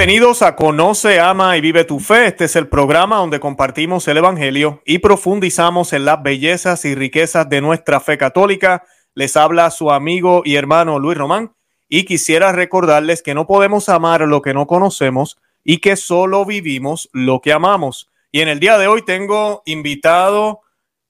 Bienvenidos a Conoce, Ama y Vive tu Fe. Este es el programa donde compartimos el Evangelio y profundizamos en las bellezas y riquezas de nuestra fe católica. Les habla su amigo y hermano Luis Román y quisiera recordarles que no podemos amar lo que no conocemos y que solo vivimos lo que amamos. Y en el día de hoy tengo invitado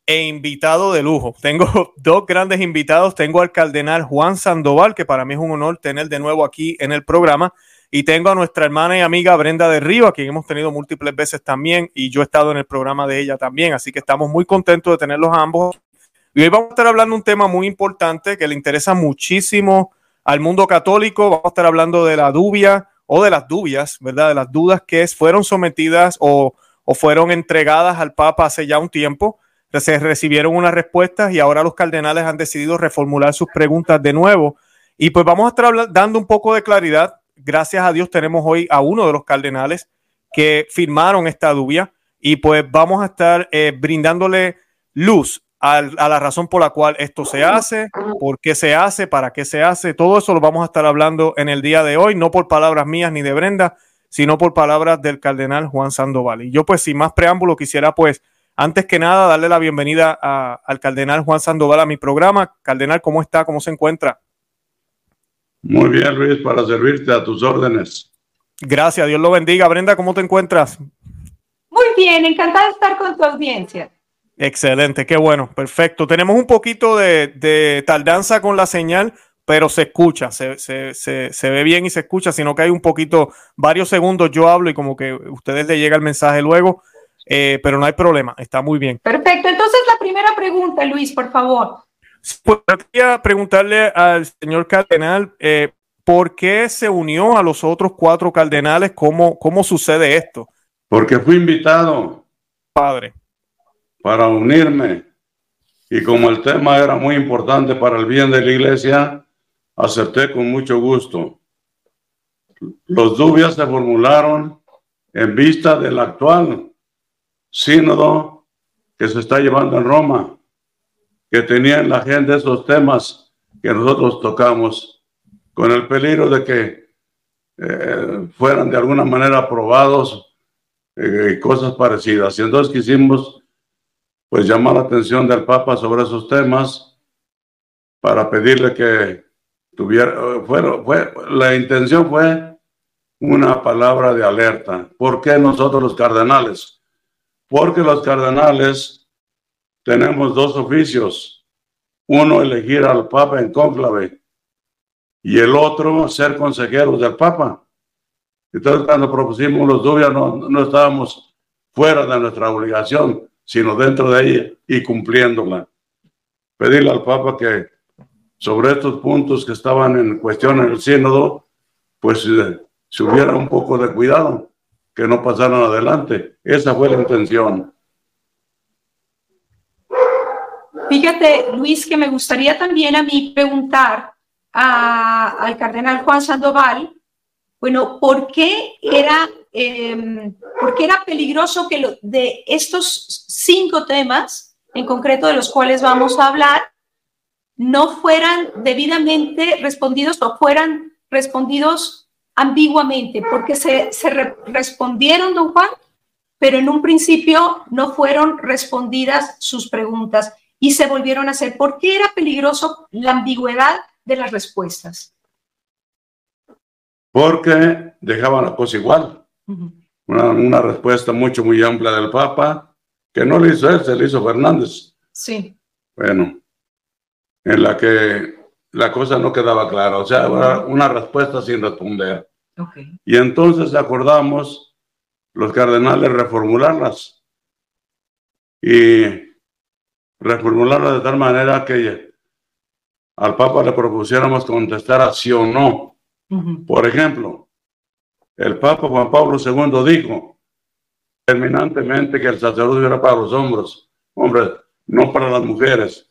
e invitado de lujo. Tengo dos grandes invitados. Tengo al cardenal Juan Sandoval, que para mí es un honor tener de nuevo aquí en el programa. Y tengo a nuestra hermana y amiga Brenda de Río, a quien hemos tenido múltiples veces también, y yo he estado en el programa de ella también. Así que estamos muy contentos de tenerlos ambos. Y hoy vamos a estar hablando de un tema muy importante que le interesa muchísimo al mundo católico. Vamos a estar hablando de la dubia o de las dubias, ¿verdad? De las dudas que fueron sometidas o, o fueron entregadas al Papa hace ya un tiempo. Se recibieron unas respuestas y ahora los cardenales han decidido reformular sus preguntas de nuevo. Y pues vamos a estar dando un poco de claridad. Gracias a Dios tenemos hoy a uno de los cardenales que firmaron esta dubia y pues vamos a estar eh, brindándole luz a, la razón por la cual esto se hace, por qué se hace, para qué se hace. Todo eso lo vamos a estar hablando en el día de hoy, no por palabras mías ni de Brenda, sino por palabras del cardenal Juan Sandoval. Y yo pues sin más preámbulo quisiera pues antes que nada darle la bienvenida al cardenal Juan Sandoval a mi programa. Cardenal, ¿cómo está? ¿Cómo se encuentra? Muy bien, Luis, para servirte a tus órdenes. Gracias, Dios lo bendiga. Brenda, ¿cómo te encuentras? Muy bien, encantada de estar con tu audiencia. Excelente, qué bueno, perfecto. Tenemos un poquito de, tardanza con la señal, pero se escucha, se, ve bien y se escucha, sino que hay un poquito, varios segundos yo hablo y como que a ustedes le llega el mensaje luego, eh, pero no hay problema, está muy bien. Perfecto, entonces la primera pregunta, Luis, por favor. Pues quería preguntarle al señor cardenal, eh, ¿por qué se unió a los otros cuatro cardenales? ¿Cómo, cómo sucede esto? Porque fui invitado. Padre para unirme. Y como el tema era muy importante para el bien de la iglesia, acepté con mucho gusto. Los dubias se formularon en vista del actual sínodo que se está llevando en Roma, que tenía en la agenda esos temas que nosotros tocamos, con el peligro de que eh, fueran de alguna manera aprobados eh, cosas parecidas. Y entonces quisimos pues llamar la atención del Papa sobre esos temas para pedirle que tuviera, fue, fue, la intención fue una palabra de alerta. ¿Por qué nosotros los cardenales? Porque los cardenales tenemos dos oficios. Uno, elegir al Papa en cónclave y el otro, ser consejeros del Papa. Entonces, cuando propusimos los dubios, no, no estábamos fuera de nuestra obligación sino dentro de ella y cumpliéndola. Pedirle al Papa que sobre estos puntos que estaban en cuestión en el sínodo, pues eh, se hubiera un poco de cuidado, que no pasaran adelante. Esa fue la intención. Fíjate, Luis, que me gustaría también a mí preguntar al cardenal Juan Sandoval, bueno, ¿por qué era eh, porque era peligroso que de estos cinco temas, en concreto de los cuales vamos a hablar, no fueran debidamente respondidos o fueran respondidos ambiguamente, porque se respondieron, don Juan, pero en un principio no fueron respondidas sus preguntas y se volvieron a hacer. ¿Por qué era peligroso la ambigüedad de las respuestas? Porque dejaban la cosa igual una, respuesta mucho, muy amplia del Papa, que no le hizo él, se le hizo Fernández. Sí. Bueno, en la que la cosa no quedaba clara, o sea, una respuesta sin responder. Okay. Y entonces acordamos los cardenales reformularlas y reformularlas de tal manera que al Papa le propusiéramos contestar a sí o no. Por ejemplo, el Papa Juan Pablo II dijo terminantemente que el sacerdocio era para los hombres, hombres, no para las mujeres.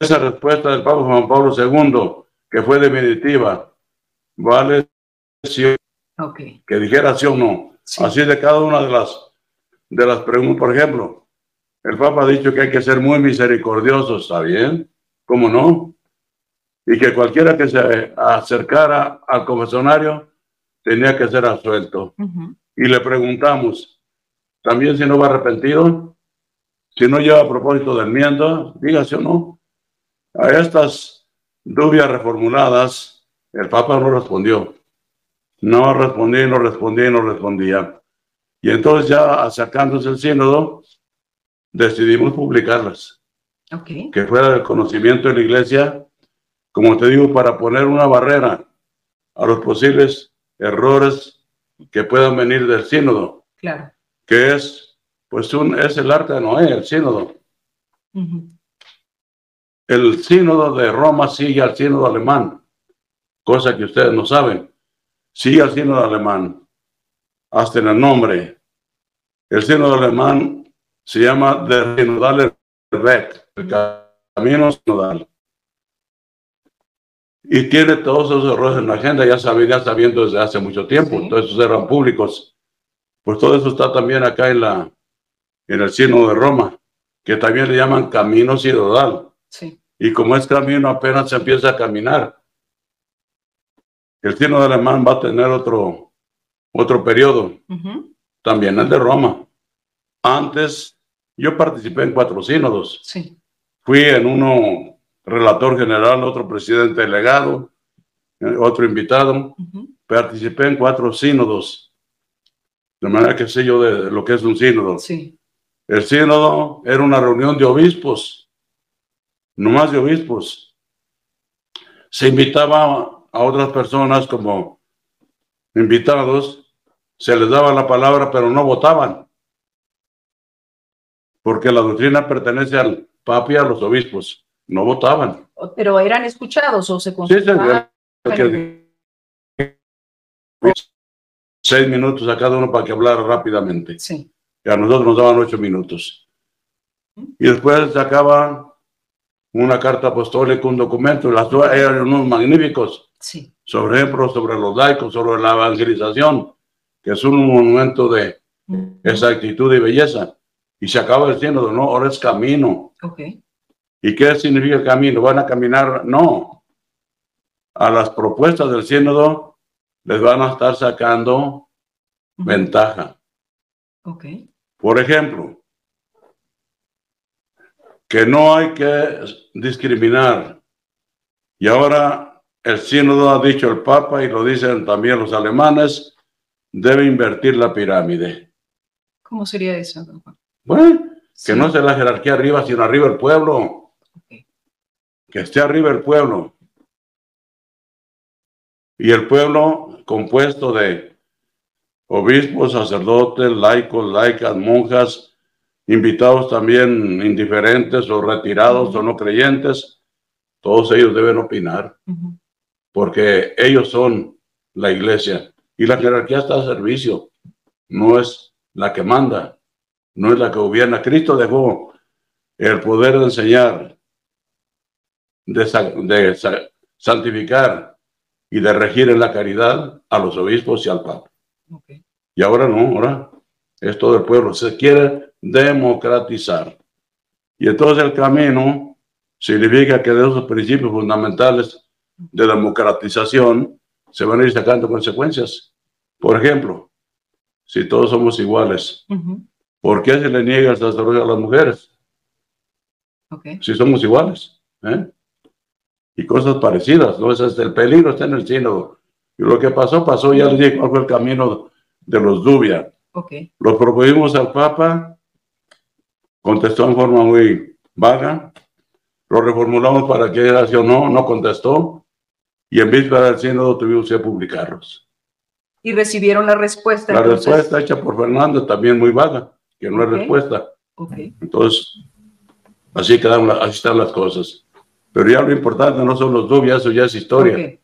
Esa respuesta del Papa Juan Pablo II, que fue definitiva, vale si que dijera sí o no. Así de cada una de las, de las preguntas, por ejemplo, el Papa ha dicho que hay que ser muy misericordioso, ¿está bien? ¿Cómo no? Y que cualquiera que se acercara al confesionario tenía que ser absuelto. Y le preguntamos, también si no va arrepentido, si no lleva a propósito de enmienda, dígase o no. A estas dudas reformuladas, el Papa no respondió. No respondía, no respondía, no respondía. Y entonces ya acercándose el sínodo, decidimos publicarlas. Que fuera del conocimiento de la iglesia, como te digo, para poner una barrera a los posibles errores que puedan venir del sínodo. Claro. Que es, pues, un, es el arte de Noé, el sínodo. El sínodo de Roma sigue al sínodo alemán, cosa que ustedes no saben. Sigue al sínodo alemán, hasta en el nombre. El sínodo alemán se llama Der Sinodale Weg, el camino sinodal y tiene todos esos errores en la agenda, ya sabía, sabiendo desde hace mucho tiempo, todos esos eran públicos. Pues todo eso está también acá en, la, en el signo de Roma, que también le llaman camino sinodal. Sí. Y como es camino, apenas se empieza a caminar. El signo de alemán va a tener otro, otro periodo, también el de Roma. Antes, yo participé en cuatro sínodos. Sí. Fui en uno relator general, otro presidente delegado, eh, otro invitado. Participé en cuatro sínodos, de manera que sé yo de lo que es un sínodo. Sí. El sínodo era una reunión de obispos, no más de obispos. Se invitaba a otras personas como invitados, se les daba la palabra, pero no votaban, porque la doctrina pertenece al Papa y a los obispos no votaban. Pero eran escuchados o se consultaban. seis minutos a cada uno para que hablara rápidamente. Sí. Y a nosotros nos daban ocho minutos. Y después sacaba una carta apostólica, un documento, las dos eran unos magníficos. Sí. Sobre ejemplo, sobre los laicos, sobre la evangelización, que es un monumento de esa actitud y belleza. Y se acaba diciendo, no, ahora es camino. Okay. ¿Y qué significa el camino? ¿Van a caminar? No. A las propuestas del sínodo les van a estar sacando ventaja. Ok. Por ejemplo, que no hay que discriminar. Y ahora el sínodo ha dicho el Papa y lo dicen también los alemanes, debe invertir la pirámide. ¿Cómo sería eso? Bueno, que no sea la jerarquía arriba, sino arriba el pueblo. Que esté arriba el pueblo. Y el pueblo compuesto de obispos, sacerdotes, laicos, laicas, monjas, invitados también indiferentes o retirados o no creyentes, todos ellos deben opinar, porque ellos son la iglesia. Y la jerarquía está a servicio, no es la que manda, no es la que gobierna. Cristo dejó el poder de enseñar, de, santificar y de regir en la caridad a los obispos y al Papa. Y ahora no, ahora es todo el pueblo. Se quiere democratizar. Y entonces el camino significa que de esos principios fundamentales de democratización se van a ir sacando consecuencias. Por ejemplo, si todos somos iguales, ¿por qué se le niega el sacerdocio a las mujeres? Si somos iguales. ¿eh? y cosas parecidas, ¿no? Es el peligro está en el sínodo. Y lo que pasó, pasó, ya les dije cuál fue el camino de los Dubia. Okay. Lo propusimos al Papa, contestó en forma muy vaga, lo reformulamos para que era sí o no, no contestó, y en víspera del sínodo tuvimos que publicarlos. ¿Y recibieron la respuesta? La respuesta hecha por Fernando también muy vaga, que no es respuesta. Okay. Entonces, así, quedan, así están las cosas. Pero ya lo importante no son los dubias, eso ya es historia.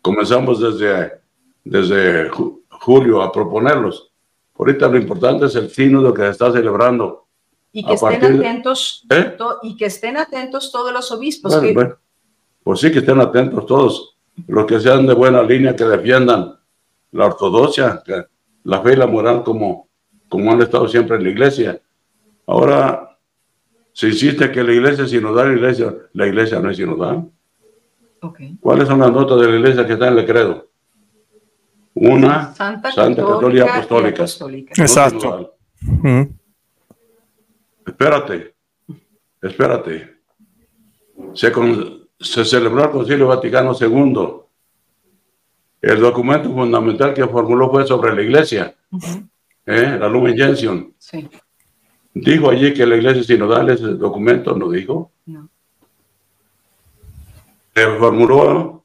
Comenzamos desde, desde julio a proponerlos. Ahorita lo importante es el sínodo que se está celebrando. Y que estén atentos, ¿Eh? y que estén atentos todos los obispos. pues sí, que estén atentos todos, los que sean de buena línea, que defiendan la ortodoxia, la fe y la moral como, como han estado siempre en la iglesia. Ahora se insiste que la iglesia es sinodal, la iglesia, la iglesia no es sinodal. Okay. ¿Cuáles son las notas de la iglesia que están en el credo? una Santa, Católica, Apostólica. Exacto. Espérate, espérate. Se, se celebró el Concilio Vaticano II. El documento fundamental que formuló fue sobre la iglesia, ¿eh? la Lumen Gentium. Sí. Dijo allí que la iglesia sinodal ese documento, ¿no dijo? No. Se formuló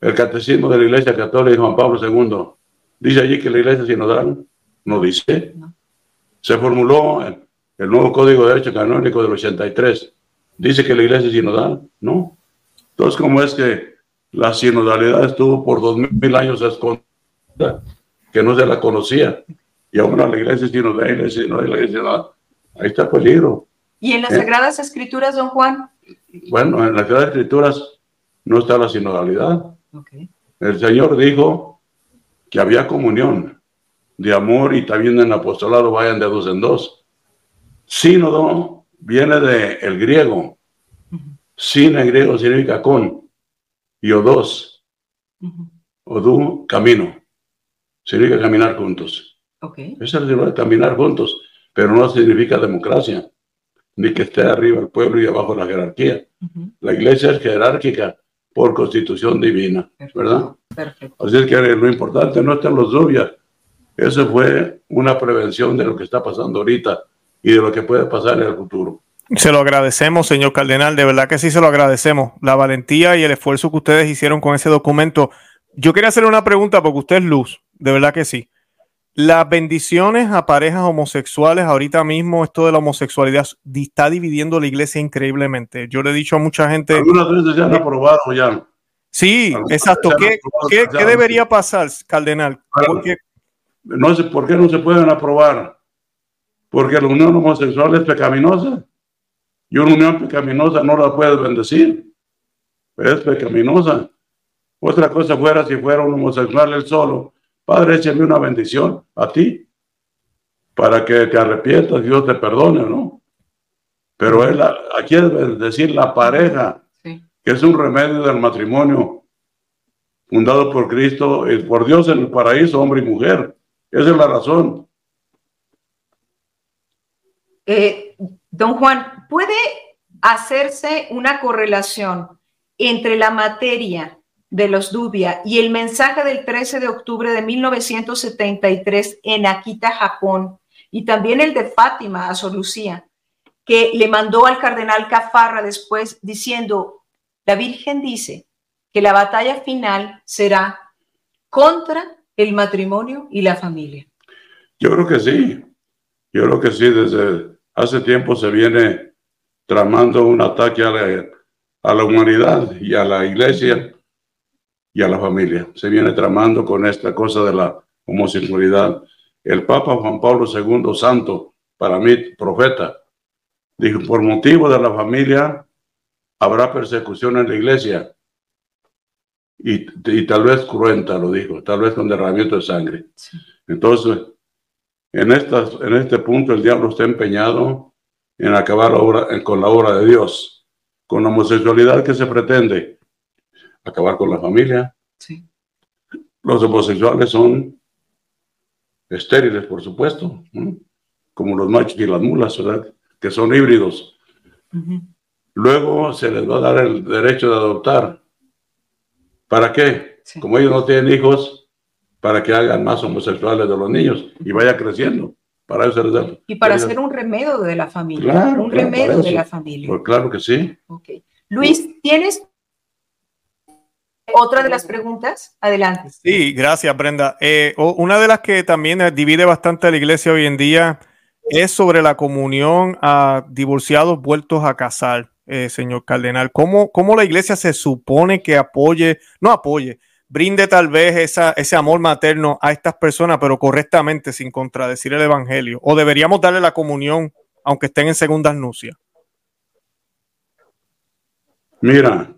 el catecismo de la iglesia católica Juan Pablo II. Dice allí que la iglesia sinodal, no dice. Se formuló el, el, nuevo Código de Derecho Canónico del 83. Dice que la iglesia sinodal, no. Entonces, ¿cómo es que la sinodalidad estuvo por dos mil años escondida, que no se la conocía? Y ahora la iglesia sinodal, la iglesia sinodal, la iglesia sinodal, ahí está el peligro. ¿Y en las eh. Sagradas Escrituras, don Juan? Bueno, en las Sagradas Escrituras no está la sinodalidad. El Señor dijo que había comunión de amor y también en el apostolado vayan de dos en dos. Sínodo viene del el griego, sin en griego significa con. Y o dos. O du, camino. Significa caminar juntos. Okay. Eso es caminar juntos. Pero no significa democracia. Ni que esté arriba el pueblo y abajo la jerarquía. La iglesia es jerárquica por constitución divina. ¿Verdad? Perfecto. Así es que lo importante no está en los dubias. Eso fue una prevención de lo que está pasando ahorita y de lo que puede pasar en el futuro. Se lo agradecemos, señor Cardenal, de verdad que sí se lo agradecemos. La valentía y el esfuerzo que ustedes hicieron con ese documento. Yo quería hacerle una pregunta porque usted es luz, de verdad que sí. Las bendiciones a parejas homosexuales, ahorita mismo esto de la homosexualidad está dividiendo la iglesia increíblemente. Yo le he dicho a mucha gente... Algunas veces ya han aprobado ya. Sí, exacto. ¿Qué, ¿qué, debería pasar, Cardenal? no sé por qué no se pueden aprobar. Porque la unión homosexual es pecaminosa. Y una unión pecaminosa no la puedes bendecir. Es pecaminosa. Otra cosa fuera si fuera un homosexual él solo. Padre, échame una bendición a ti para que te arrepientas, Dios te perdone, ¿no? Pero él, aquí es decir la pareja, que es un remedio del matrimonio fundado por Cristo y por Dios en el paraíso, hombre y mujer. Esa es la razón. Eh, don Juan, ¿puede hacerse una correlación entre la materia de los Dubia. Y el mensaje del 13 de octubre de 1973 en Akita, Japón, y también el de Fátima a Sor Lucía, que le mandó al cardenal Cafarra después diciendo, la Virgen dice que la batalla final será contra el matrimonio y la familia. Yo creo que sí, yo creo que sí, desde hace tiempo se viene tramando un ataque a la, a la humanidad y a la iglesia y a la familia. Se viene tramando con esta cosa de la homosexualidad. El Papa Juan Pablo II, santo, para mí, profeta, dijo, por motivo de la familia habrá persecución en la iglesia. Y, y tal vez cruenta, lo dijo, tal vez con derramamiento de sangre. Entonces, en, estas, en este punto el diablo está empeñado en acabar obra, con la obra de Dios, con la homosexualidad que se pretende, acabar con la familia. Sí. Los homosexuales son estériles, por supuesto, como los machos y las mulas, ¿verdad? que son híbridos. Luego se les va a dar el derecho de adoptar. ¿Para qué? Como ellos no tienen hijos, para que hagan más homosexuales de los niños y vaya creciendo. Para eso y para hacer un remedio de la familia. un remedio de la familia. Pues claro que sí. Luis, ¿tienes otra de las preguntas? Adelante. Sí, gracias, Brenda. Eh, una de las que también divide bastante a la iglesia hoy en día es sobre la comunión a divorciados vueltos a casar, eh, señor cardenal. ¿Cómo, ¿Cómo la iglesia se supone que apoye, no apoye, brinde tal vez esa, ese amor materno a estas personas, pero correctamente, sin contradecir el Evangelio? ¿O deberíamos darle la comunión aunque estén en segundas nupcias? Mira,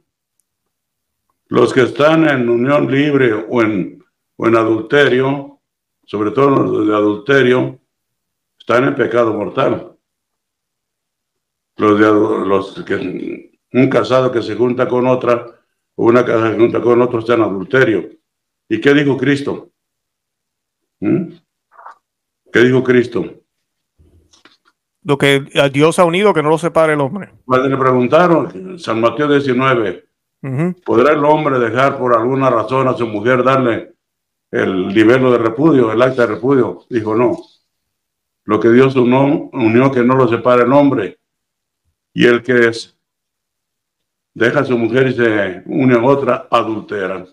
los que están en unión libre o en, o en adulterio, sobre todo los de adulterio, están en pecado mortal. Los, de, los que un casado que se junta con otra una casa junta con otro está en adulterio. ¿Y qué dijo Cristo? ¿Mm? ¿Qué dijo Cristo? Lo que a Dios ha unido, que no lo separe el hombre. Cuando le preguntaron, San Mateo 19, ¿podrá el hombre dejar por alguna razón a su mujer darle el nivel de repudio, el acta de repudio? Dijo, no. Lo que Dios unió, unió que no lo separe el hombre. Y el que es, deja a su mujer y se une a otra, adultera.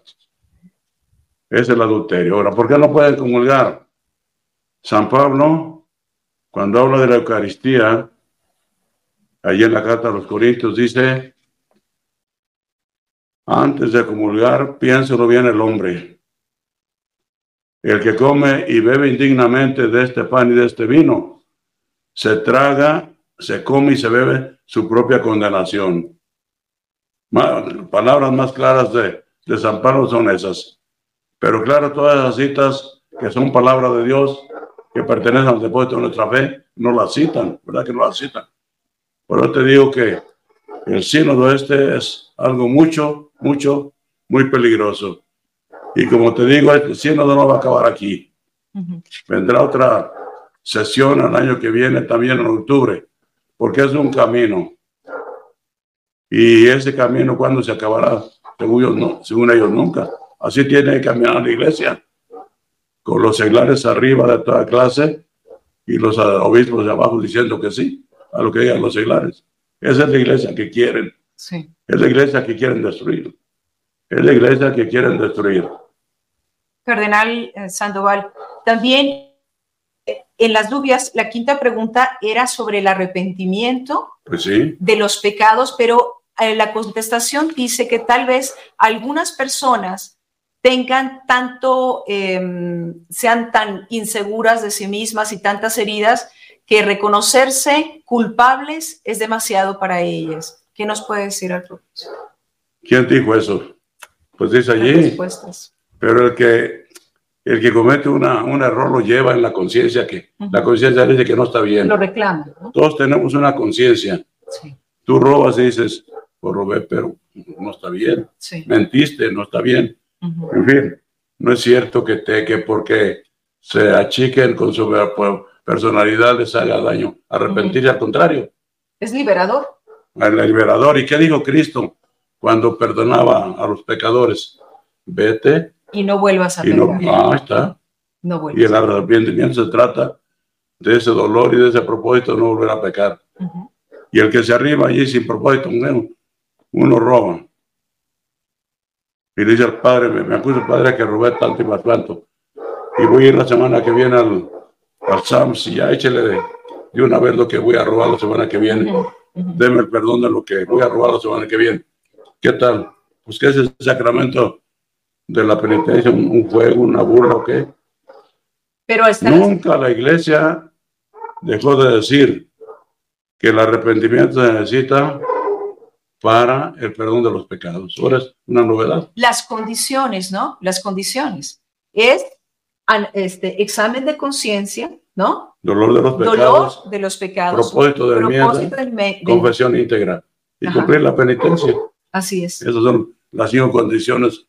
Es el adulterio. Ahora, ¿por qué no pueden comulgar? San Pablo, cuando habla de la Eucaristía, allí en la carta a los Corintios dice, antes de comulgar, piénselo bien el hombre. El que come y bebe indignamente de este pan y de este vino, se traga, se come y se bebe su propia condenación. Palabras más claras de, de San Pablo son esas. Pero claro, todas esas citas que son palabras de Dios, que pertenecen al depósito de nuestra fe, no las citan, ¿verdad que no las citan? Por eso te digo que el sínodo este es algo mucho, mucho, muy peligroso. Y como te digo, este sínodo no va a acabar aquí. Vendrá otra sesión el año que viene, también en octubre, porque es un camino. Y ese camino, ¿cuándo se acabará? Según ellos, no, según ellos nunca. Así tiene que caminar la iglesia, con los seglares arriba de toda clase y los obispos de abajo diciendo que sí a lo que digan los seglares. Esa es la iglesia que quieren. Sí. Es la iglesia que quieren destruir. Es la iglesia que quieren destruir. Cardenal eh, Sandoval, también eh, en las dudas, la quinta pregunta era sobre el arrepentimiento Pues sí, de los pecados, pero eh, la contestación dice que tal vez algunas personas tengan tanto, eh, sean tan inseguras de sí mismas y tantas heridas que reconocerse culpables es demasiado para ellas. ¿Qué nos puede decir al propósito? ¿quién dijo eso? Pues dice allí, respuestas. pero el que, el que comete una, un error lo lleva en la conciencia, que la conciencia dice que no está bien. Lo reclaman, ¿no? Todos tenemos una conciencia. Sí, Tú robas y dices, pues robé, pero no está bien. sí. Mentiste, no está bien. En fin, no es cierto que, te, que porque se achiquen con su per- personalidad les haga daño. Arrepentirse al contrario. Es liberador. Al liberador. ¿Y qué dijo Cristo cuando perdonaba a los pecadores? Vete Y no vuelvas a y no, pecar. ah, ahí está. No Y vuelvas. el arrepentimiento se trata de ese dolor y de ese propósito de no volver a pecar. Ujú. Y el que se arriba allí sin propósito, bueno, uno roba. Y le dice al padre, me, me acuso padre que robé tanto y más tanto. Y voy a ir la semana que viene al, al SAMS y ya échele de, de una vez lo que voy a robar la semana que viene. Ujú. Ujú. Deme el perdón de lo que voy a robar la semana que viene. ¿Qué tal? Pues que es el sacramento de la penitencia, un, un juego, una burla o qué. Pero Nunca la iglesia dejó de decir que el arrepentimiento se necesita para el perdón de los pecados. Ahora es una novedad. las condiciones, ¿no? Las condiciones. Es este examen de conciencia, ¿no? Dolor de los Dolor pecados, de los pecados. propósito de propósito enmienda, del me- del- confesión íntegra y Ajá. cumplir la penitencia. Así es, Esas son las cinco condiciones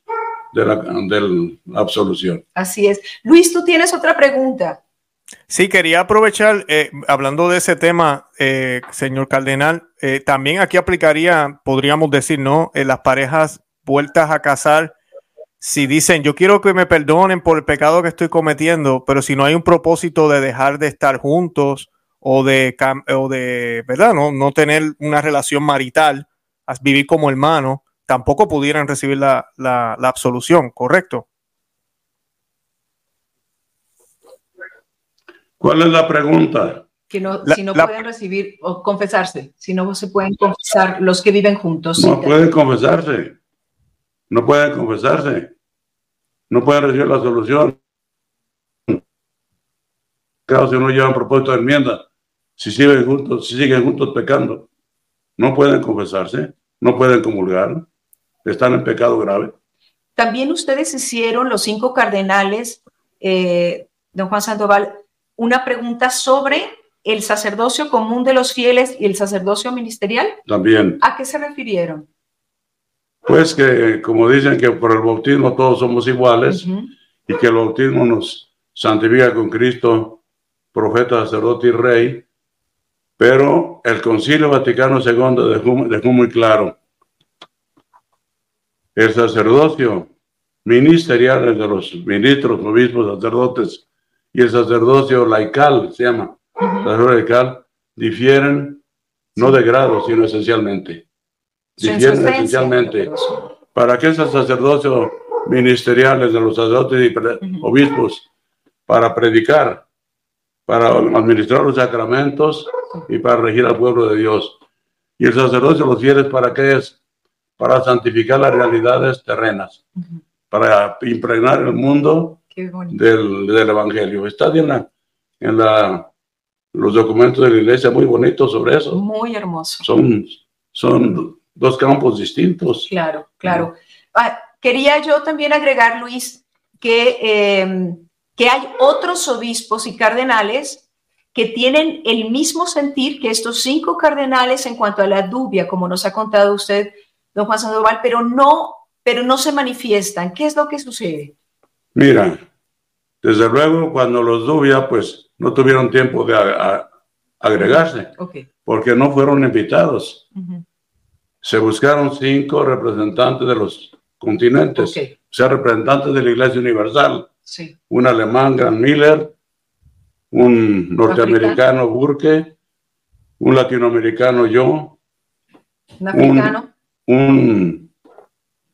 de la, de la absolución. así es. Luis, tú tienes otra pregunta. Sí, quería aprovechar, eh, hablando de ese tema, eh, señor Cardenal, eh, también aquí aplicaría, podríamos decir, ¿no? Las parejas vueltas a casar, si dicen, yo quiero que me perdonen por el pecado que estoy cometiendo, pero si no hay un propósito de dejar de estar juntos o de, o de ¿verdad? No, no tener una relación marital, vivir como hermano, tampoco pudieran recibir la, la- la absolución, ¿correcto? ¿Cuál es la pregunta? Que no, La- si no la- pueden recibir o confesarse, si no se pueden confesar los que viven juntos. No pueden confesarse. No pueden confesarse. No pueden recibir la solución. Claro, si no llevan propósito de enmienda, si siguen juntos, si siguen juntos pecando, no pueden confesarse, no pueden comulgar, están en pecado grave. También ustedes hicieron, los cinco cardenales, eh, don Juan Sandoval, una pregunta sobre el sacerdocio común de los fieles y el sacerdocio ministerial. También, ¿A qué se refirieron? Pues que como dicen que por el bautismo todos somos iguales y que el bautismo nos santifica con Cristo, profeta, sacerdote y rey, pero el Concilio Vaticano II dejó, dejó muy claro, el sacerdocio ministerial de los ministros, obispos, sacerdotes y el sacerdocio laical, se llama, sacerdocio laical, difieren no de grado, sino esencialmente. Difieren esencialmente. ¿Para qué es el sacerdocio ministerial de los sacerdotes y obispos? Para predicar, para administrar los sacramentos y para regir al pueblo de Dios. Y el sacerdocio los fieles, ¿para qué es? Para santificar las realidades terrenas, para impregnar el mundo del, del, Evangelio. Está en, en la, los documentos de la iglesia, muy bonitos sobre eso. Muy hermoso. Son, son dos campos distintos. Claro, claro. Ah, quería yo también agregar, Luis, que, eh, que hay otros obispos y cardenales que tienen el mismo sentir que estos cinco cardenales en cuanto a la dubia, como nos ha contado usted, don Juan Sandoval, pero no, pero no se manifiestan. ¿Qué es lo que sucede? Mira, desde luego cuando los dubia, pues no tuvieron tiempo de agregarse, porque no fueron invitados. Se buscaron cinco representantes de los continentes, o sea, representantes de la Iglesia Universal. Un alemán, Gran Miller, un norteamericano Burke, un latinoamericano yo, un africano, un,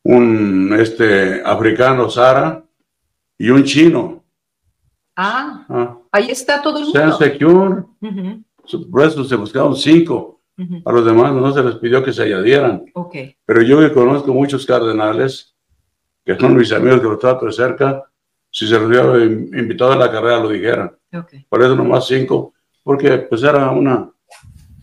un, este africano Sara y un chino. Ah, ah. ahí está todo el mundo. Secure. Por eso se buscaron cinco. A los demás no se les pidió que se añadieran. Okay. Pero yo que conozco muchos cardenales, que son mis amigos que los trato de cerca, si se los hubiera invitado a la carrera lo dijeran. Por eso nomás cinco, porque pues era una,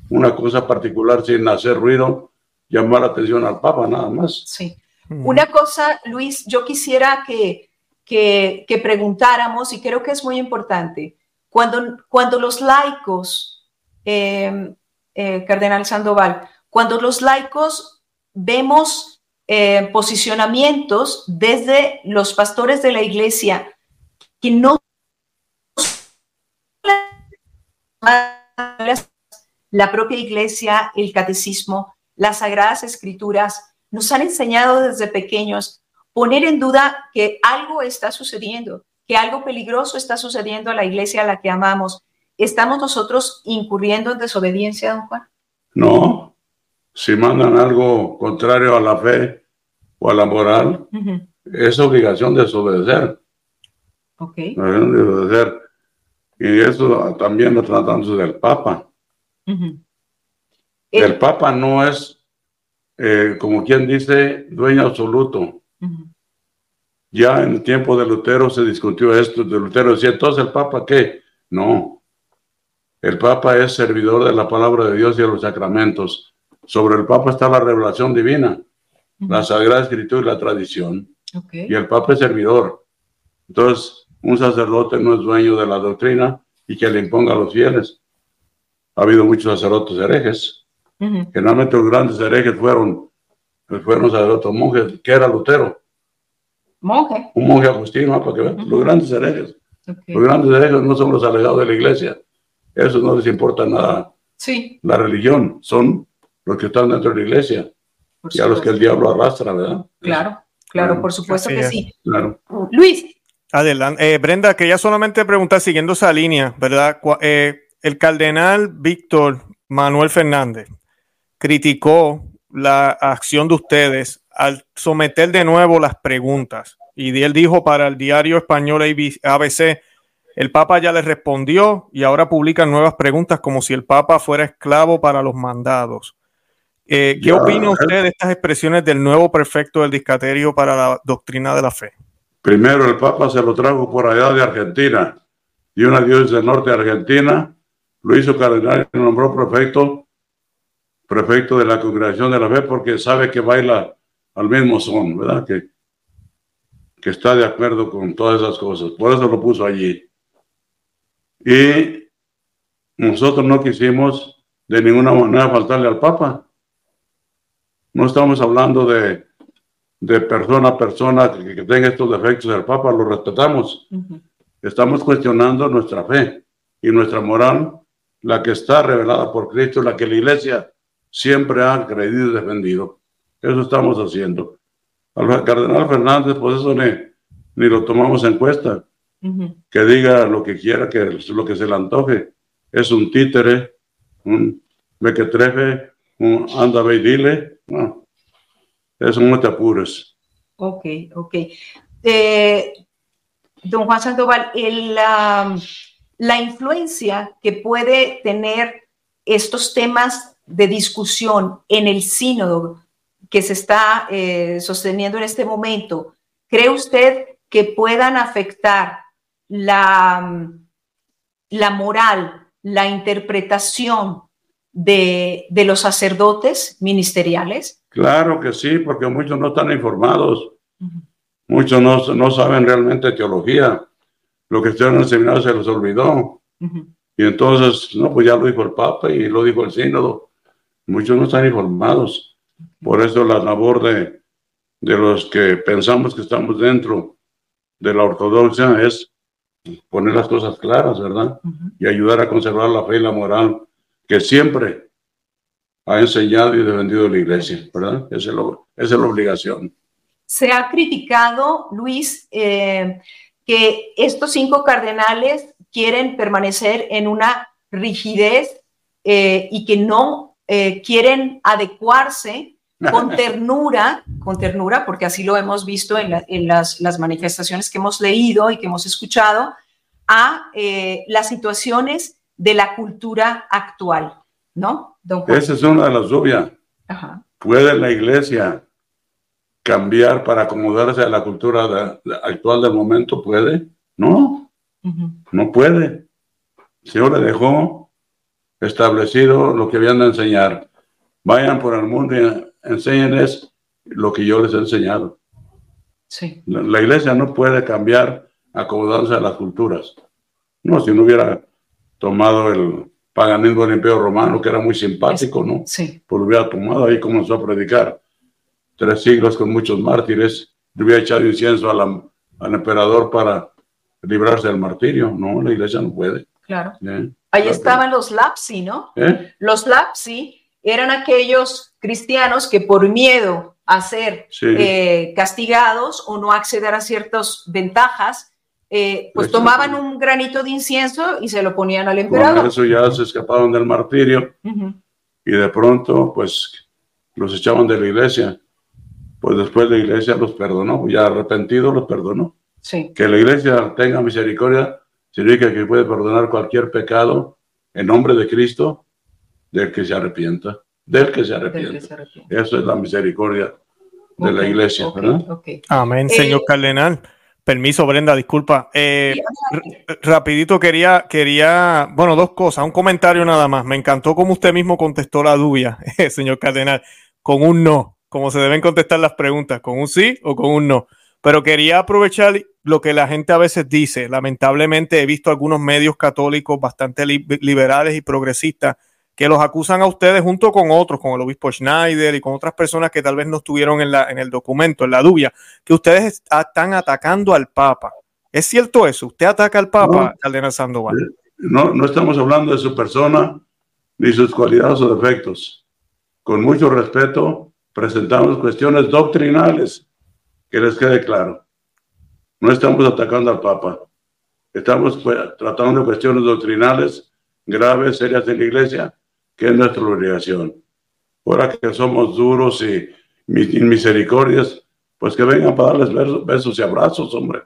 una cosa particular sin hacer ruido, llamar la atención al Papa nada más. Sí. Una cosa, Luis, yo quisiera que, que, que, preguntáramos, y creo que es muy importante, cuando, cuando los laicos, em, eh, Cardenal Sandoval, cuando los laicos vemos eh, posicionamientos desde los pastores de la iglesia que no la propia iglesia, el catecismo, las sagradas escrituras nos han enseñado desde pequeños poner en duda que algo está sucediendo, que algo peligroso está sucediendo a la iglesia a la que amamos. ¿Estamos nosotros incurriendo en desobediencia, don Juan? No. Si mandan algo contrario a la fe o a la moral, es obligación de desobedecer. Ok. desobedecer. Y eso también lo tratamos del Papa. El Papa no es, eh, como quien dice, dueño absoluto. Ya en el tiempo de Lutero se discutió esto, de Lutero decía, entonces el Papa qué? No. El Papa es servidor de la palabra de Dios y de los sacramentos. Sobre el Papa está la revelación divina, la Sagrada Escritura y la tradición. Y el Papa es servidor. Entonces, un sacerdote no es dueño de la doctrina y que le imponga a los fieles. Ha habido muchos sacerdotes herejes. Generalmente los grandes herejes fueron, fueron sacerdotes monjes, que era Lutero. Monje. Un monje agustino, para que vean. Los grandes herejes. Los grandes herejes no son los alegados de la iglesia. Eso no les importa nada. Sí. La religión son los que están dentro de la iglesia. y a los que el diablo arrastra, ¿verdad? Claro, claro, por supuesto que sí. Claro. Luis, Adelante. Eh, Brenda, quería solamente preguntar, siguiendo esa línea, ¿verdad? Eh, el cardenal Víctor Manuel Fernández criticó la acción de ustedes al someter de nuevo las preguntas. Y él dijo para el diario español ABC, el Papa ya le respondió y ahora publican nuevas preguntas como si el Papa fuera esclavo para los mandados. Eh, ¿Qué opina usted de estas expresiones del nuevo prefecto del discaterio para la doctrina de la fe? Primero el Papa se lo trajo por allá de Argentina, y una diócesis del norte de Argentina, lo hizo cardenal y lo nombró prefecto, prefecto de la congregación de la fe, porque sabe que baila al mismo son, ¿verdad? Que, que está de acuerdo con todas esas cosas. Por eso lo puso allí. Y nosotros no quisimos de ninguna manera faltarle al Papa. No estamos hablando de de persona a persona que, tenga estos defectos del Papa, lo respetamos. estamos cuestionando nuestra fe y nuestra moral, la que está revelada por Cristo, la que la iglesia siempre ha creído y defendido. Eso estamos haciendo. Al cardenal Fernández, pues eso ni, ni lo tomamos en cuenta. Que diga lo que quiera, que lo que se le antoje. Es un títere, un mequetrefe, un anda ve y dile. No. Eso no te apures. Ok, ok. Eh, don Juan Sandoval, el, la influencia que puede tener estos temas de discusión en el sínodo que se está eh, sosteniendo en este momento, ¿cree usted que puedan afectar la, la moral, la interpretación de, de, los sacerdotes ministeriales? Claro que sí, porque muchos no están informados, muchos no, no, saben realmente teología, lo que estuvieron en el seminario se les olvidó. Y entonces, no, pues ya lo dijo el Papa y lo dijo el sínodo. Muchos no están informados. Por eso la labor de, de los que pensamos que estamos dentro de la ortodoxia es poner las cosas claras, ¿verdad? Y ayudar a conservar la fe y la moral que siempre ha enseñado y defendido la iglesia, ¿verdad? Esa es, esa es la obligación. Se ha criticado, Luis, eh, que estos cinco cardenales quieren permanecer en una rigidez eh, y que no eh, quieren adecuarse con ternura, con ternura, porque así lo hemos visto en, las, manifestaciones que hemos leído y que hemos escuchado, a eh, las situaciones de la cultura actual, ¿no? Esa es una de las obvias. ¿Puede la iglesia cambiar para acomodarse a la cultura actual del momento? ¿Puede? No, no puede. El Señor le dejó establecido lo que habían de enseñar. Vayan por el mundo y enséñenles lo que yo les he enseñado. Sí. La, iglesia no puede cambiar acomodándose a las culturas. No, si no hubiera tomado el paganismo del imperio romano, que era muy simpático, ¿no? Sí. Pues lo hubiera tomado ahí, comenzó a predicar. Tres siglos con muchos mártires, le hubiera echado incienso al emperador para librarse del martirio. No, la iglesia no puede. Claro. Ahí estaban los lapsi, ¿no? ¿Eh? Los lapsi eran aquellos cristianos que por miedo a ser eh, castigados o no acceder a ciertas ventajas, eh, pues tomaban un granito de incienso y se lo ponían al emperador. Por eso ya se escaparon del martirio y de pronto pues los echaban de la iglesia. Pues después la iglesia los perdonó, ya arrepentido los perdonó. Que la iglesia tenga misericordia significa que puede perdonar cualquier pecado en nombre de Cristo del que se arrepienta del que se arrepiente. Eso es la misericordia de la iglesia, Amén, eh, señor cardenal. Permiso, Brenda, disculpa. Eh, rapidito quería, quería, bueno, dos cosas, un comentario nada más. Me encantó cómo usted mismo contestó la duda, señor cardenal, con un no, como se deben contestar las preguntas, con un sí o con un no. Pero quería aprovechar lo que la gente a veces dice. Lamentablemente he visto algunos medios católicos bastante liberales y progresistas que los acusan a ustedes junto con otros, con el obispo Schneider y con otras personas que tal vez no estuvieron en, la, en el documento, en la dubia, que ustedes están atacando al Papa. ¿Es cierto eso? ¿Usted ataca al Papa, no, Sandoval? Eh, no, no estamos hablando de su persona ni sus cualidades o defectos. Con mucho respeto, presentamos cuestiones doctrinales, que les quede claro. No estamos atacando al Papa. Estamos pues, tratando de cuestiones doctrinales graves, serias de la Iglesia, que es nuestra obligación. Ahora que somos duros y misericordias, pues que vengan para darles besos y abrazos, hombre.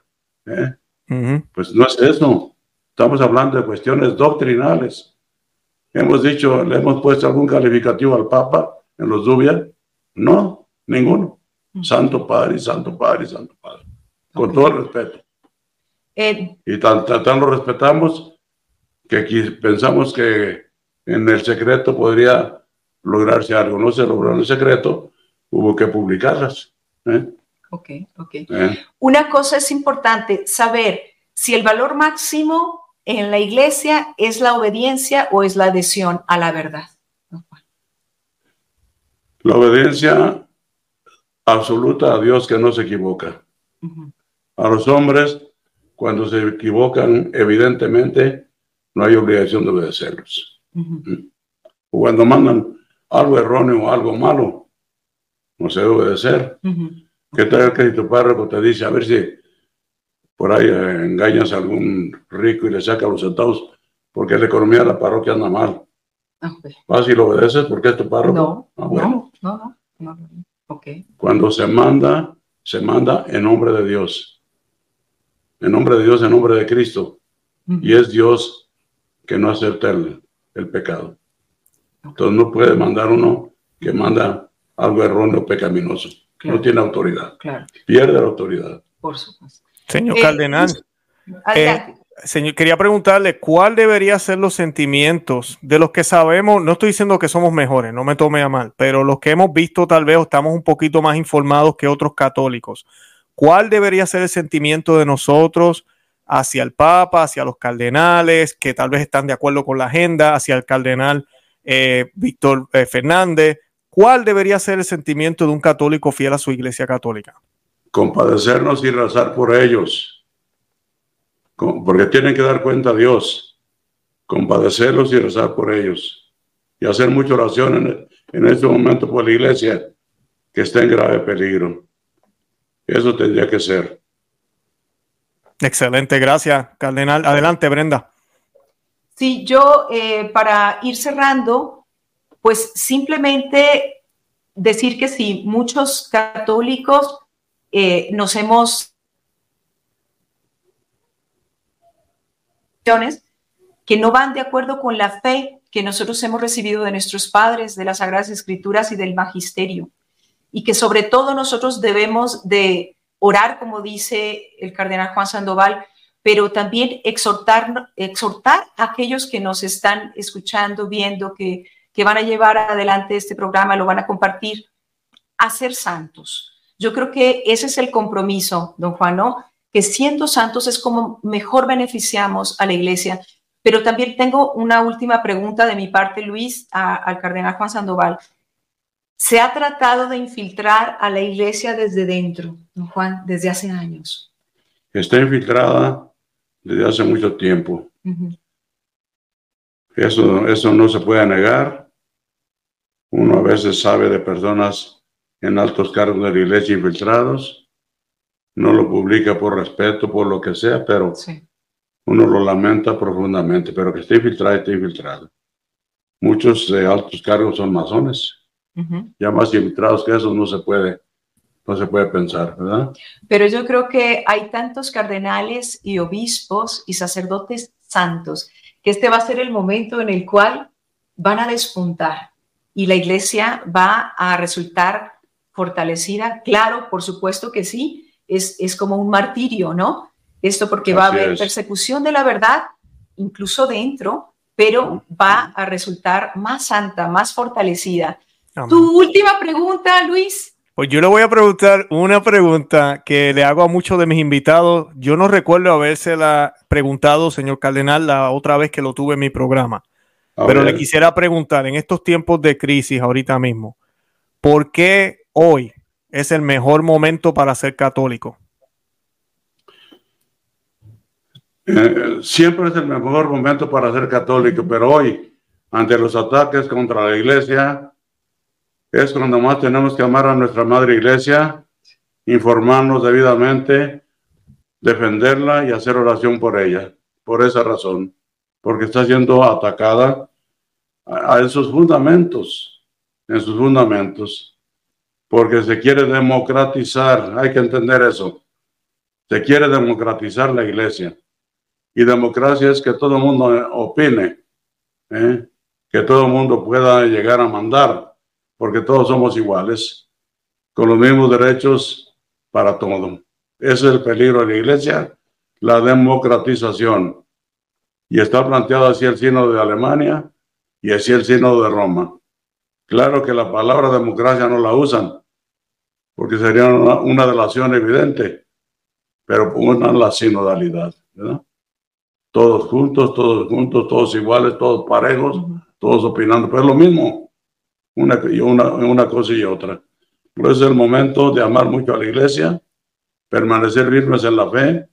¿eh? Pues no es eso. Estamos hablando de cuestiones doctrinales. Hemos dicho, le hemos puesto algún calificativo al Papa en los Dubia. No, ninguno. Santo Padre, Santo Padre, Santo Padre. Con todo el respeto. Eh, y tan, tan, lo respetamos que aquí pensamos que en el secreto podría lograrse algo. No se logró en el secreto, hubo que publicarlas. ¿eh? Ok, ok. ¿Eh? Una cosa es importante, saber si el valor máximo en la iglesia es la obediencia o es la adhesión a la verdad. La obediencia absoluta a Dios que no se equivoca. A los hombres cuando se equivocan, evidentemente no hay obligación de obedecerlos. ¿Mm? Cuando mandan algo erróneo o algo malo, no se debe obedecer. ¿Qué tal que tu párroco te dice, a ver si por ahí eh, engañas a algún rico y le saca los centavos porque la economía de la parroquia anda mal? ¿Vas y lo obedeces porque es tu párroco? No, ah, no, no, no, Cuando se manda, se manda en nombre de Dios. En nombre de Dios, en nombre de Cristo. Y es Dios que no acepta el, pecado. Entonces no puede mandar uno que manda algo erróneo, pecaminoso. No tiene autoridad. Pierde la autoridad. Por supuesto. Señor eh, Cardenal, eh, señor, quería preguntarle cuál deberían ser los sentimientos de los que sabemos, no estoy diciendo que somos mejores, no me tome a mal, pero los que hemos visto tal vez estamos un poquito más informados que otros católicos. ¿Cuál debería ser el sentimiento de nosotros hacia el Papa, hacia los cardenales, que tal vez están de acuerdo con la agenda, hacia el cardenal eh, Víctor Fernández? ¿Cuál debería ser el sentimiento de un católico fiel a su iglesia católica? compadecernos y rezar por ellos, porque tienen que dar cuenta a Dios, compadecerlos y rezar por ellos, y hacer mucha oración en, este momento por la iglesia que está en grave peligro. Eso tendría que ser. Excelente, gracias, Cardenal. Adelante, Brenda. Sí, yo eh, para ir cerrando, pues simplemente decir que sí, muchos católicos eh, nos hemos que no van de acuerdo con la fe que nosotros hemos recibido de nuestros padres, de las Sagradas Escrituras y del Magisterio. Y que sobre todo nosotros debemos de orar, como dice el cardenal Juan Sandoval, pero también exhortar, exhortar a aquellos que nos están escuchando, viendo, que, que van a llevar adelante este programa, lo van a compartir, a ser santos yo creo que ese es el compromiso, don Juan, ¿no? Que siendo santos es como mejor beneficiamos a la iglesia. Pero también tengo una última pregunta de mi parte, Luis, al cardenal Juan Sandoval. Se ha tratado de infiltrar a la iglesia desde dentro, don Juan, desde hace años. Está infiltrada desde hace mucho tiempo. eso, eso no se puede negar. Uno a veces sabe de personas en altos cargos de la iglesia infiltrados. No lo publica por respeto, por lo que sea, pero uno lo lamenta profundamente, pero que esté infiltrado, esté infiltrado. Muchos de altos cargos son masones. Ya más infiltrados que esos no se puede, no se puede pensar, ¿verdad? Pero yo creo que hay tantos cardenales y obispos y sacerdotes santos que este va a ser el momento en el cual van a despuntar y la iglesia va a resultar fortalecida? Claro, por supuesto que sí, es, es como un martirio, ¿no? Esto porque va a haber persecución de la verdad, incluso dentro, pero va a resultar más santa, más fortalecida. Tu última pregunta, Luis. Pues yo le voy a preguntar una pregunta que le hago a muchos de mis invitados. Yo no recuerdo habérsela preguntado, señor Cardenal, la otra vez que lo tuve en mi programa. pero le quisiera preguntar, en estos tiempos de crisis ahorita mismo, ¿por qué hoy es el mejor momento para ser católico? Eh, siempre es el mejor momento para ser católico, pero hoy, ante los ataques contra la iglesia, es cuando más tenemos que amar a nuestra madre iglesia, informarnos debidamente, defenderla y hacer oración por ella, por esa razón, porque está siendo atacada a, esos fundamentos, en sus fundamentos porque se quiere democratizar, hay que entender eso. Se quiere democratizar la iglesia. Y democracia es que todo el mundo opine, ¿eh? que todo el mundo pueda llegar a mandar, porque todos somos iguales, con los mismos derechos para todo. Ese es el peligro de la iglesia, la democratización. Y está planteado así el signo de Alemania y así el signo de Roma. Claro que la palabra democracia no la usan, porque sería una, delación evidente, pero una la sinodalidad, ¿verdad? Todos juntos, todos juntos, todos iguales, todos parejos, todos opinando, pero es lo mismo, una, una, una cosa y otra. Pero es el momento de amar mucho a la iglesia, permanecer firmes en la fe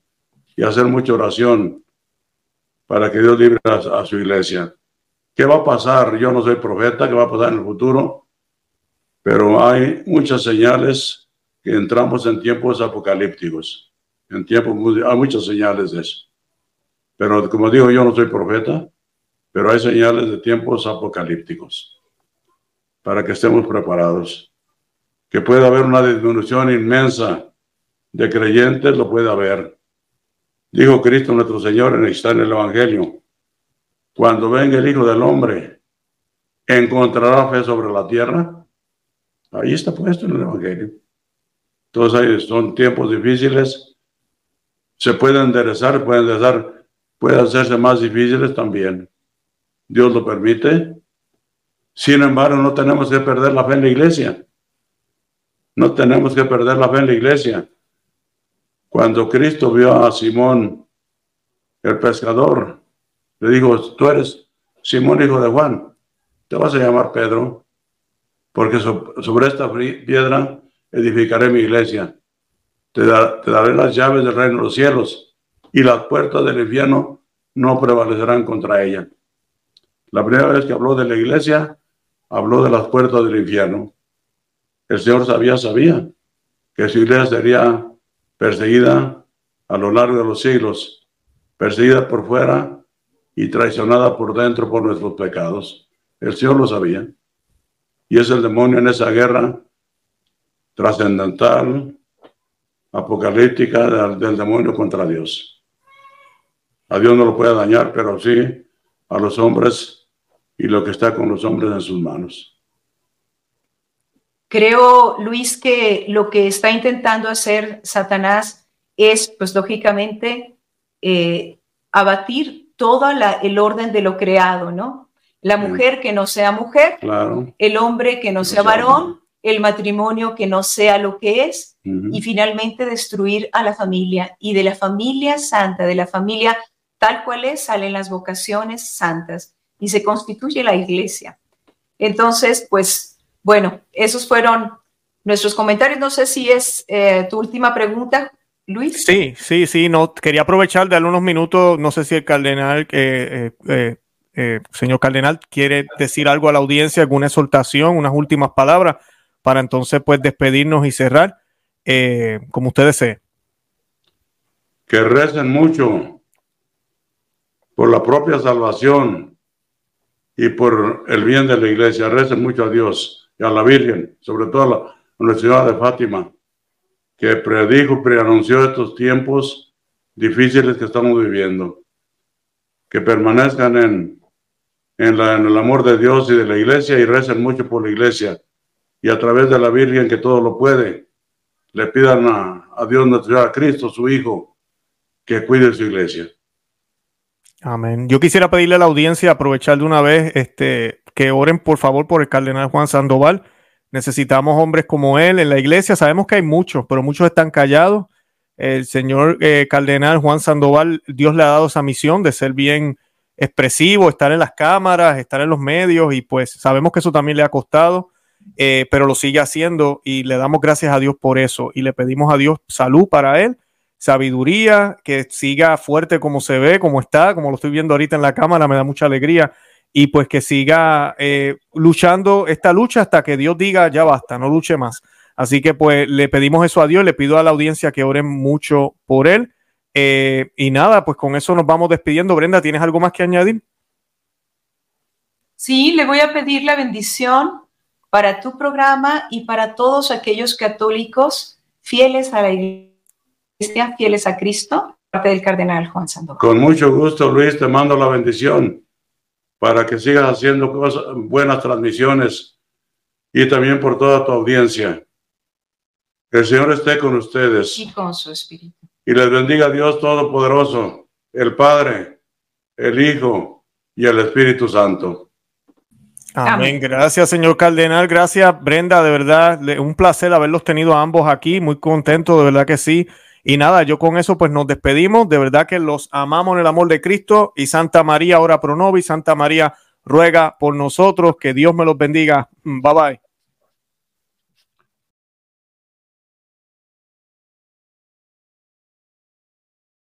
y hacer mucha oración para que Dios libre a, su iglesia. ¿Qué va a pasar? Yo no soy profeta, ¿qué va a pasar en el futuro? Pero hay muchas señales que entramos en tiempos apocalípticos. En tiempos, hay muchas señales de eso. Pero como digo, yo no soy profeta, pero hay señales de tiempos apocalípticos para que estemos preparados. Que pueda haber una disminución inmensa de creyentes, lo puede haber. Dijo Cristo nuestro Señor en el Evangelio, cuando venga el Hijo del Hombre, encontrará fe sobre la tierra. Ahí está puesto en el Evangelio. Entonces ahí son tiempos difíciles. Se pueden enderezar, pueden enderezar, pueden hacerse más difíciles también. Dios lo permite. Sin embargo, no tenemos que perder la fe en la iglesia. No tenemos que perder la fe en la iglesia. Cuando Cristo vio a Simón, el pescador, le dijo, tú eres Simón, hijo de Juan, te vas a llamar Pedro, porque sobre esta piedra edificaré mi iglesia. Te, daré las llaves del reino de los cielos y las puertas del infierno no prevalecerán contra ella. La primera vez que habló de la iglesia, habló de las puertas del infierno. El Señor sabía, sabía que su iglesia sería perseguida a lo largo de los siglos, perseguida por fuera y traicionada por dentro por nuestros pecados. El Señor lo sabía. Y es el demonio en esa guerra trascendental, apocalíptica del, demonio contra Dios. A Dios no lo puede dañar, pero sí a los hombres y lo que está con los hombres en sus manos. Creo, Luis, que lo que está intentando hacer Satanás es, pues lógicamente, eh, abatir todo el orden de lo creado, ¿no? La mujer que no sea mujer, el hombre que no sea varón, el matrimonio que no sea lo que es, y finalmente destruir a la familia. Y de la familia santa, de la familia tal cual es, salen las vocaciones santas y se constituye la iglesia. Entonces, pues, bueno, esos fueron nuestros comentarios. No sé si es eh, tu última pregunta, Luis. Sí, sí, sí. No, quería aprovechar de unos minutos. No sé si el cardenal, eh, eh, señor cardenal, quiere decir algo a la audiencia, alguna exhortación, unas últimas palabras, para entonces, pues, despedirnos y cerrar, como usted desee. Que recen mucho por la propia salvación y por el bien de la iglesia. Recen mucho a Dios y a la Virgen, sobre todo a la Universidad de Fátima, que predijo, preanunció estos tiempos difíciles que estamos viviendo. Que permanezcan en, en, en el amor de Dios y de la iglesia y recen mucho por la iglesia. Y a través de la Virgen que todo lo puede, le pidan a, a Dios nuestro a Cristo, su Hijo, que cuide su iglesia. Amén. Yo quisiera pedirle a la audiencia, aprovechar de una vez, este, que oren por favor por el cardenal Juan Sandoval. Necesitamos hombres como él en la iglesia. Sabemos que hay muchos, pero muchos están callados. El señor eh, cardenal Juan Sandoval, Dios le ha dado esa misión de ser bien expresivo, estar en las cámaras, estar en los medios y pues sabemos que eso también le ha costado, eh, pero lo sigue haciendo y le damos gracias a Dios por eso y le pedimos a Dios salud para él sabiduría, que siga fuerte como se ve, como está, como lo estoy viendo ahorita en la cámara, me da mucha alegría. Y pues que siga eh, luchando esta lucha hasta que Dios diga, ya basta, no luche más. Así que pues le pedimos eso a Dios, le pido a la audiencia que oren mucho por él. Eh, y nada, pues con eso nos vamos despidiendo. Brenda, ¿tienes algo más que añadir? Sí, le voy a pedir la bendición para tu programa y para todos aquellos católicos fieles a la iglesia fieles a Cristo, parte del cardenal Juan Sandoval. Con mucho gusto, Luis, te mando la bendición para que sigas haciendo cosas, buenas transmisiones y también por toda tu audiencia. El Señor esté con ustedes. Y con su espíritu. Y les bendiga Dios Todopoderoso, el Padre, el Hijo y el Espíritu Santo. Amén. Gracias, señor Cardenal. Gracias, Brenda. De verdad, un placer haberlos tenido a ambos aquí. Muy contento, de verdad que sí. Y nada, yo con eso pues nos despedimos. De verdad que los amamos en el amor de Cristo y Santa María, ora pro nobis, Santa María ruega por nosotros. Que Dios me los bendiga. Bye bye.